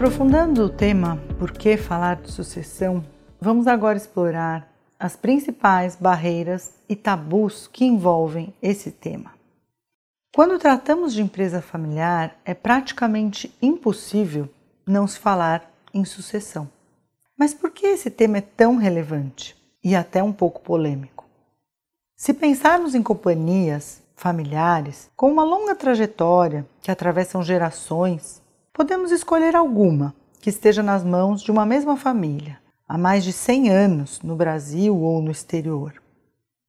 Aprofundando o tema Por que falar de sucessão, vamos agora explorar as principais barreiras e tabus que envolvem esse tema. Quando tratamos de empresa familiar, é praticamente impossível não se falar em sucessão. Mas por que esse tema é tão relevante e até um pouco polêmico? Se pensarmos em companhias familiares com uma longa trajetória que atravessam gerações, podemos escolher alguma que esteja nas mãos de uma mesma família há mais de 100 anos no Brasil ou no exterior.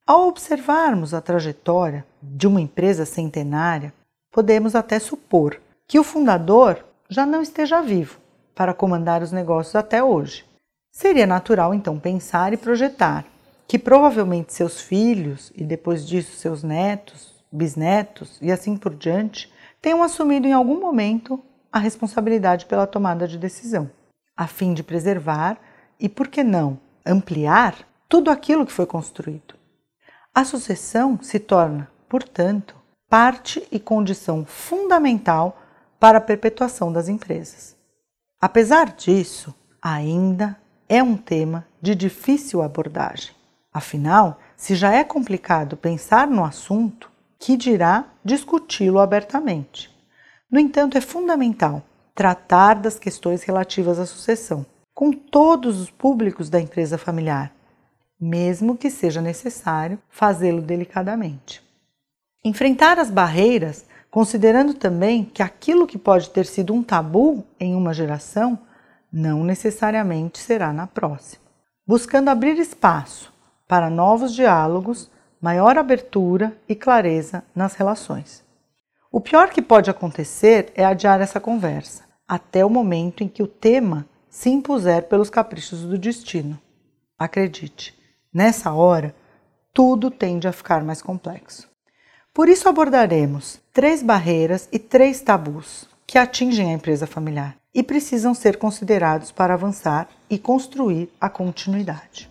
Ao observarmos a trajetória de uma empresa centenária, podemos até supor que o fundador já não esteja vivo para comandar os negócios até hoje. Seria natural então pensar e projetar que provavelmente seus filhos e depois disso seus netos, bisnetos e assim por diante tenham assumido em algum momento a responsabilidade pela tomada de decisão, a fim de preservar e, por que não, ampliar tudo aquilo que foi construído. A sucessão se torna, portanto, parte e condição fundamental para a perpetuação das empresas. Apesar disso, ainda é um tema de difícil abordagem. Afinal, se já é complicado pensar no assunto, que dirá discuti-lo abertamente. No entanto, é fundamental tratar das questões relativas à sucessão com todos os públicos da empresa familiar, mesmo que seja necessário fazê-lo delicadamente. Enfrentar as barreiras, considerando também que aquilo que pode ter sido um tabu em uma geração não necessariamente será na próxima. Buscando abrir espaço para novos diálogos, maior abertura e clareza nas relações. O pior que pode acontecer é adiar essa conversa, até o momento em que o tema se impuser pelos caprichos do destino. Acredite, nessa hora, tudo tende a ficar mais complexo. Por isso abordaremos três barreiras e três tabus que atingem a empresa familiar e precisam ser considerados para avançar e construir a continuidade.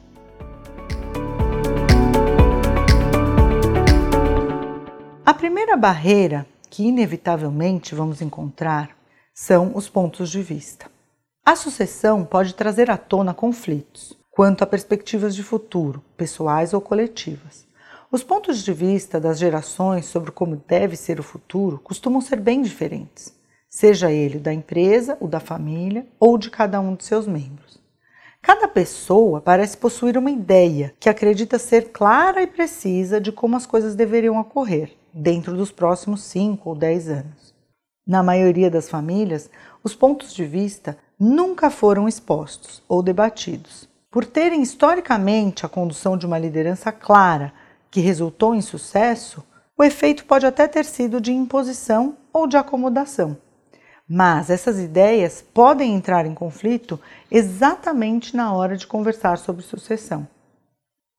A primeira barreira que inevitavelmente vamos encontrar são os pontos de vista. A sucessão pode trazer à tona conflitos quanto a perspectivas de futuro, pessoais ou coletivas. Os pontos de vista das gerações sobre como deve ser o futuro costumam ser bem diferentes seja ele da empresa, o da família ou de cada um de seus membros. Cada pessoa parece possuir uma ideia que acredita ser clara e precisa de como as coisas deveriam ocorrer dentro dos próximos 5 ou 10 anos. Na maioria das famílias, os pontos de vista nunca foram expostos ou debatidos. Por terem historicamente a condução de uma liderança clara que resultou em sucesso, o efeito pode até ter sido de imposição ou de acomodação. Mas essas ideias podem entrar em conflito exatamente na hora de conversar sobre sucessão.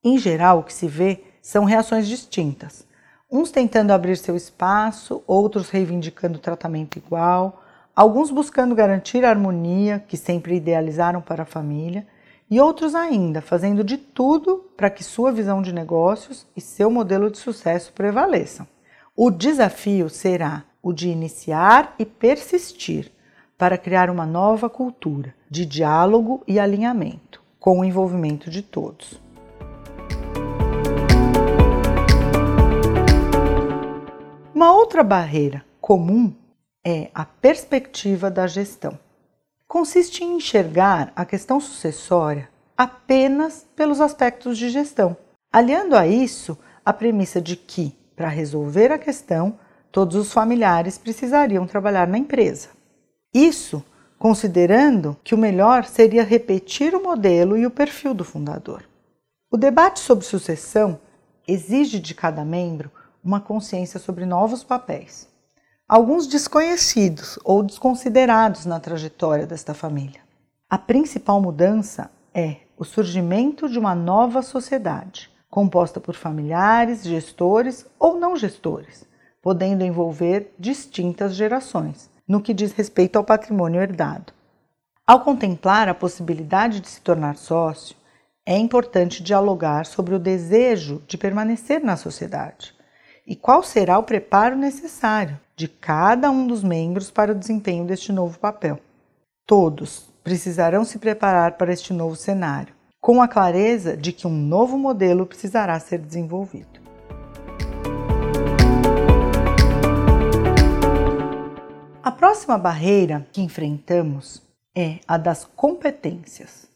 Em geral, o que se vê são reações distintas. Uns tentando abrir seu espaço, outros reivindicando tratamento igual, alguns buscando garantir a harmonia que sempre idealizaram para a família, e outros ainda fazendo de tudo para que sua visão de negócios e seu modelo de sucesso prevaleçam. O desafio será o de iniciar e persistir para criar uma nova cultura de diálogo e alinhamento, com o envolvimento de todos. Uma outra barreira comum é a perspectiva da gestão. Consiste em enxergar a questão sucessória apenas pelos aspectos de gestão, aliando a isso a premissa de que, para resolver a questão, todos os familiares precisariam trabalhar na empresa. Isso considerando que o melhor seria repetir o modelo e o perfil do fundador. O debate sobre sucessão exige de cada membro uma consciência sobre novos papéis, alguns desconhecidos ou desconsiderados na trajetória desta família. A principal mudança é o surgimento de uma nova sociedade, composta por familiares, gestores ou não gestores, podendo envolver distintas gerações, no que diz respeito ao patrimônio herdado. Ao contemplar a possibilidade de se tornar sócio, é importante dialogar sobre o desejo de permanecer na sociedade e qual será o preparo necessário de cada um dos membros para o desempenho deste novo papel. Todos precisarão se preparar para este novo cenário, com a clareza de que um novo modelo precisará ser desenvolvido. A próxima barreira que enfrentamos é a das competências.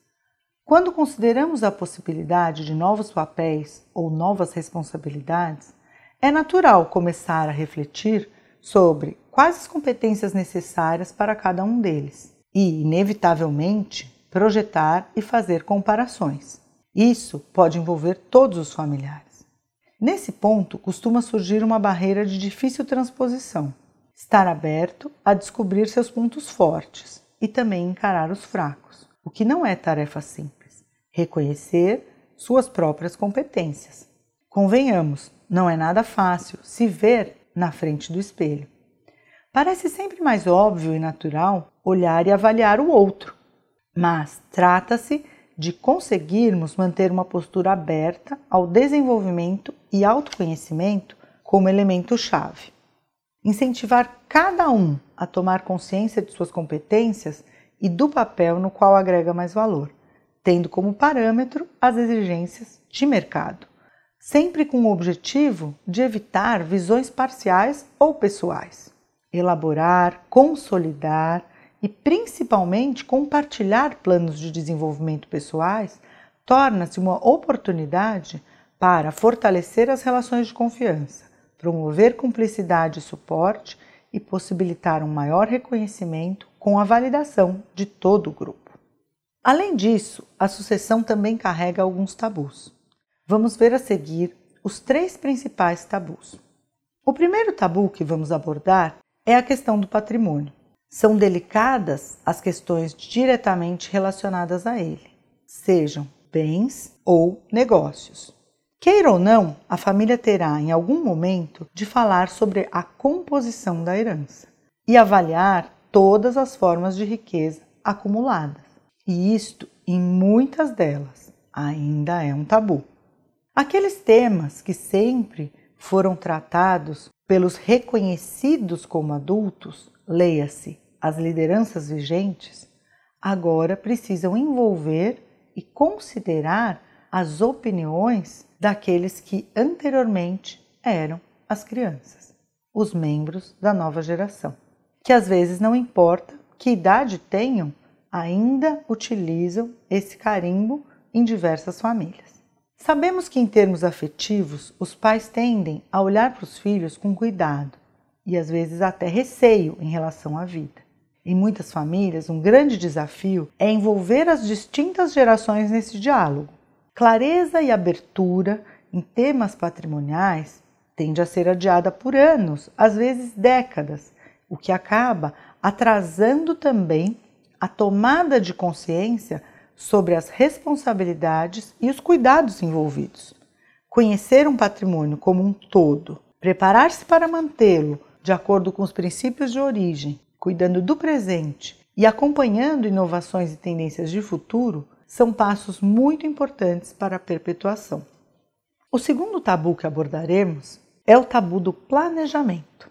Quando consideramos a possibilidade de novos papéis ou novas responsabilidades, é natural começar a refletir sobre quais as competências necessárias para cada um deles e, inevitavelmente, projetar e fazer comparações. Isso pode envolver todos os familiares. Nesse ponto, costuma surgir uma barreira de difícil transposição estar aberto a descobrir seus pontos fortes e também encarar os fracos, o que não é tarefa simples. Reconhecer suas próprias competências. Convenhamos, não é nada fácil se ver na frente do espelho. Parece sempre mais óbvio e natural olhar e avaliar o outro, mas trata-se de conseguirmos manter uma postura aberta ao desenvolvimento e autoconhecimento como elemento-chave incentivar cada um a tomar consciência de suas competências e do papel no qual agrega mais valor, tendo como parâmetro as exigências de mercado, sempre com o objetivo de evitar visões parciais ou pessoais. Elaborar, consolidar e principalmente compartilhar planos de desenvolvimento pessoais torna-se uma oportunidade para fortalecer as relações de confiança promover cumplicidade e suporte e possibilitar um maior reconhecimento com a validação de todo o grupo. Além disso, a sucessão também carrega alguns tabus. Vamos ver a seguir os três principais tabus. O primeiro tabu que vamos abordar é a questão do patrimônio. São delicadas as questões diretamente relacionadas a ele, sejam bens ou negócios. Queira ou não, a família terá em algum momento de falar sobre a composição da herança e avaliar todas as formas de riqueza acumuladas. E isto, em muitas delas, ainda é um tabu. Aqueles temas que sempre foram tratados pelos reconhecidos como adultos, leia-se as lideranças vigentes, agora precisam envolver e considerar as opiniões daqueles que anteriormente eram as crianças, os membros da nova geração, que às vezes não importa que idade tenham, ainda utilizam esse carimbo em diversas famílias. Sabemos que, em termos afetivos, os pais tendem a olhar para os filhos com cuidado e às vezes até receio em relação à vida. Em muitas famílias, um grande desafio é envolver as distintas gerações nesse diálogo, Clareza e abertura em temas patrimoniais tende a ser adiada por anos, às vezes décadas, o que acaba atrasando também a tomada de consciência sobre as responsabilidades e os cuidados envolvidos. Conhecer um patrimônio como um todo, preparar-se para mantê-lo de acordo com os princípios de origem, cuidando do presente e acompanhando inovações e tendências de futuro são passos muito importantes para a perpetuação. O segundo tabu que abordaremos é o tabu do planejamento.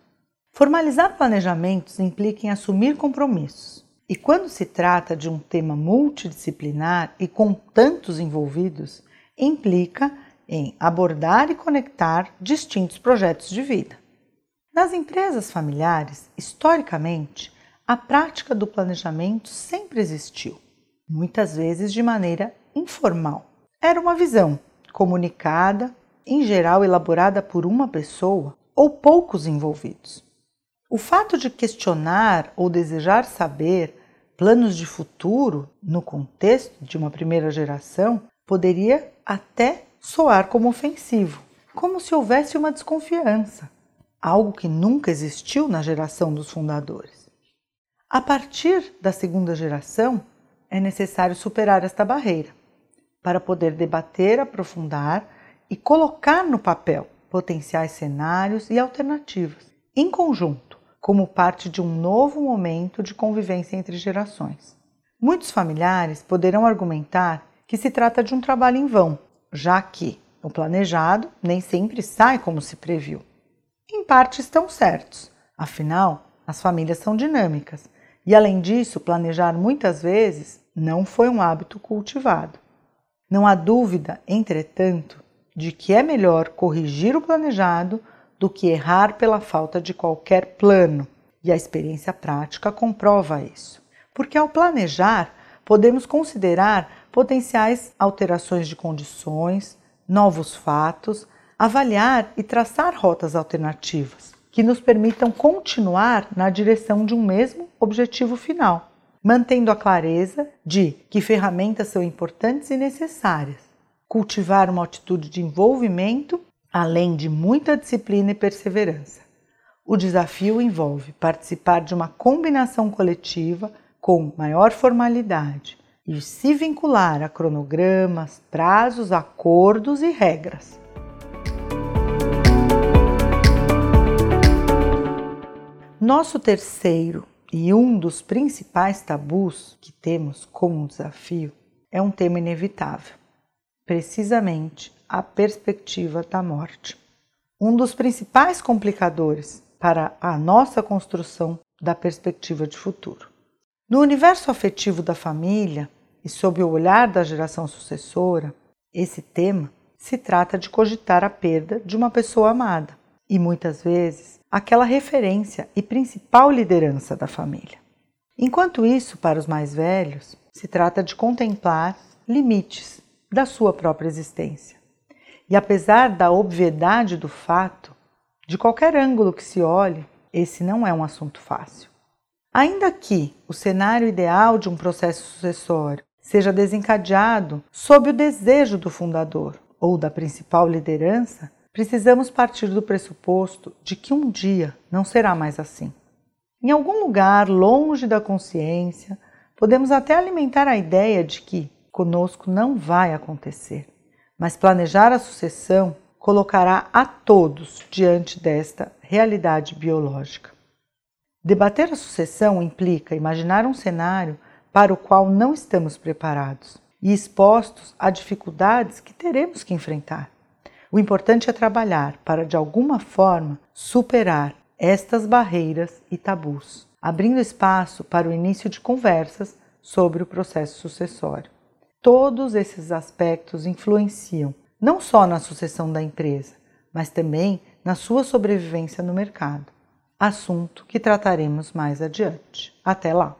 Formalizar planejamentos implica em assumir compromissos, e quando se trata de um tema multidisciplinar e com tantos envolvidos, implica em abordar e conectar distintos projetos de vida. Nas empresas familiares, historicamente, a prática do planejamento sempre existiu muitas vezes de maneira informal. Era uma visão comunicada, em geral elaborada por uma pessoa ou poucos envolvidos. O fato de questionar ou desejar saber planos de futuro no contexto de uma primeira geração poderia até soar como ofensivo, como se houvesse uma desconfiança, algo que nunca existiu na geração dos fundadores. A partir da segunda geração, é necessário superar esta barreira para poder debater, aprofundar e colocar no papel potenciais cenários e alternativas, em conjunto, como parte de um novo momento de convivência entre gerações. Muitos familiares poderão argumentar que se trata de um trabalho em vão, já que o planejado nem sempre sai como se previu. Em parte estão certos, afinal, as famílias são dinâmicas E além disso, planejar muitas vezes não foi um hábito cultivado. Não há dúvida, entretanto, de que é melhor corrigir o planejado do que errar pela falta de qualquer plano, e a experiência prática comprova isso. Porque ao planejar, podemos considerar potenciais alterações de condições, novos fatos, avaliar e traçar rotas alternativas que nos permitam continuar na direção de um mesmo objetivo final, mantendo a clareza de que ferramentas são importantes e necessárias. Cultivar uma atitude de envolvimento, além de muita disciplina e perseverança. O desafio envolve participar de uma combinação coletiva com maior formalidade e se vincular a cronogramas, prazos, acordos e regras. Nosso terceiro e um dos principais tabus que temos como desafio é um tema inevitável, precisamente a perspectiva da morte. Um dos principais complicadores para a nossa construção da perspectiva de futuro. No universo afetivo da família e sob o olhar da geração sucessora, esse tema se trata de cogitar a perda de uma pessoa amada e muitas vezes aquela referência e principal liderança da família. Enquanto isso, para os mais velhos, se trata de contemplar limites da sua própria existência. E apesar da obviedade do fato, de qualquer ângulo que se olhe, esse não é um assunto fácil. Ainda que o cenário ideal de um processo sucessório seja desencadeado sob o desejo do fundador ou da principal liderança, precisamos partir do pressuposto de que um dia não será mais assim. Em algum lugar longe da consciência, podemos até alimentar a ideia de que conosco não vai acontecer, mas planejar a sucessão colocará a todos diante desta realidade biológica. Debater a sucessão implica imaginar um cenário para o qual não estamos preparados e expostos a dificuldades que teremos que enfrentar. O importante é trabalhar para, de alguma forma, superar estas barreiras e tabus, abrindo espaço para o início de conversas sobre o processo sucessório. Todos esses aspectos influenciam não só na sucessão da empresa, mas também na sua sobrevivência no mercado assunto que trataremos mais adiante. Até lá!